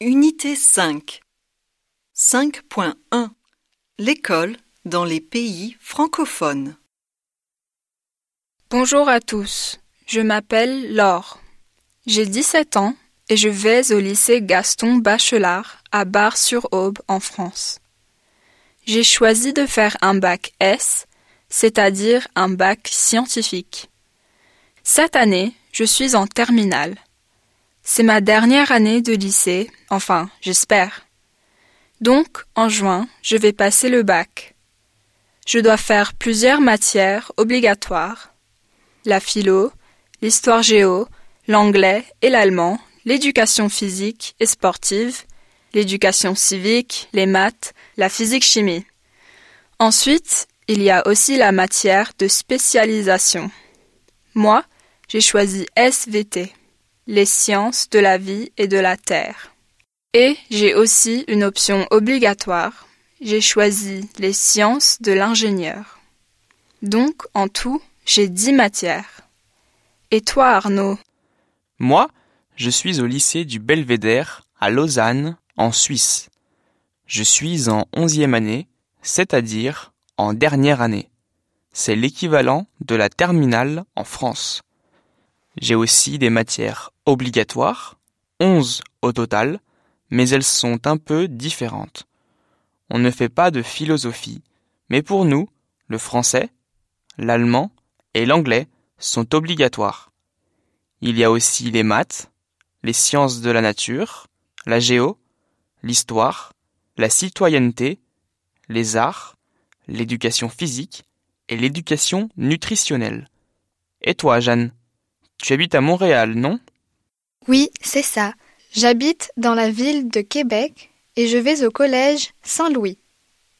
Unité 5 5.1 L'école dans les pays francophones. Bonjour à tous, je m'appelle Laure. J'ai 17 ans et je vais au lycée Gaston Bachelard à Bar-sur-Aube en France. J'ai choisi de faire un bac S, c'est-à-dire un bac scientifique. Cette année, je suis en terminale. C'est ma dernière année de lycée, enfin, j'espère. Donc, en juin, je vais passer le bac. Je dois faire plusieurs matières obligatoires. La philo, l'histoire géo, l'anglais et l'allemand, l'éducation physique et sportive, l'éducation civique, les maths, la physique-chimie. Ensuite, il y a aussi la matière de spécialisation. Moi, j'ai choisi SVT les sciences de la vie et de la terre. Et j'ai aussi une option obligatoire. J'ai choisi les sciences de l'ingénieur. Donc, en tout, j'ai dix matières. Et toi, Arnaud? Moi, je suis au lycée du Belvédère à Lausanne, en Suisse. Je suis en onzième année, c'est-à-dire en dernière année. C'est l'équivalent de la terminale en France. J'ai aussi des matières obligatoires, onze au total, mais elles sont un peu différentes. On ne fait pas de philosophie, mais pour nous, le français, l'allemand et l'anglais sont obligatoires. Il y a aussi les maths, les sciences de la nature, la géo, l'histoire, la citoyenneté, les arts, l'éducation physique et l'éducation nutritionnelle. Et toi, Jeanne? Tu habites à Montréal, non? Oui, c'est ça. J'habite dans la ville de Québec et je vais au collège Saint-Louis.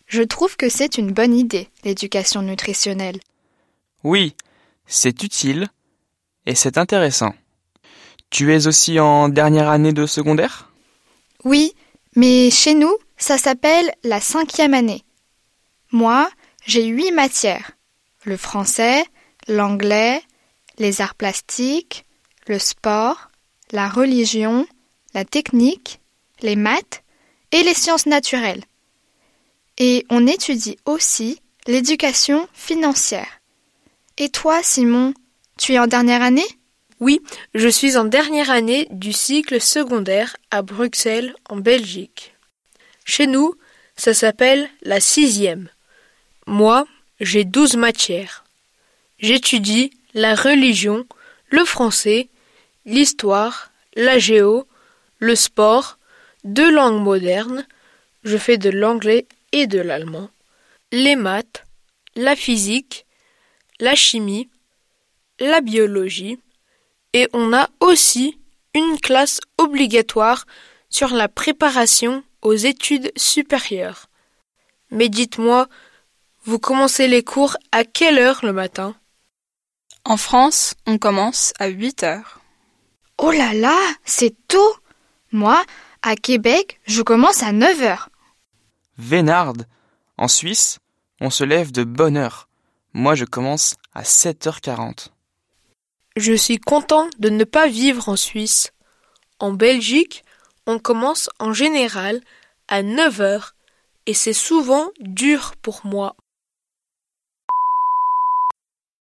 Je trouve que c'est une bonne idée, l'éducation nutritionnelle. Oui, c'est utile et c'est intéressant. Tu es aussi en dernière année de secondaire? Oui, mais chez nous, ça s'appelle la cinquième année. Moi, j'ai huit matières. Le français, l'anglais, les arts plastiques, le sport, la religion, la technique, les maths et les sciences naturelles. Et on étudie aussi l'éducation financière. Et toi, Simon, tu es en dernière année? Oui, je suis en dernière année du cycle secondaire à Bruxelles, en Belgique. Chez nous, ça s'appelle la sixième. Moi, j'ai douze matières. J'étudie la religion, le français, l'histoire, la géo, le sport, deux langues modernes, je fais de l'anglais et de l'allemand, les maths, la physique, la chimie, la biologie, et on a aussi une classe obligatoire sur la préparation aux études supérieures. Mais dites-moi, vous commencez les cours à quelle heure le matin? En France, on commence à 8 heures. Oh là là, c'est tôt Moi, à Québec, je commence à 9 heures. Vénarde En Suisse, on se lève de bonne heure. Moi, je commence à 7h40. Je suis content de ne pas vivre en Suisse. En Belgique, on commence en général à 9 heures et c'est souvent dur pour moi.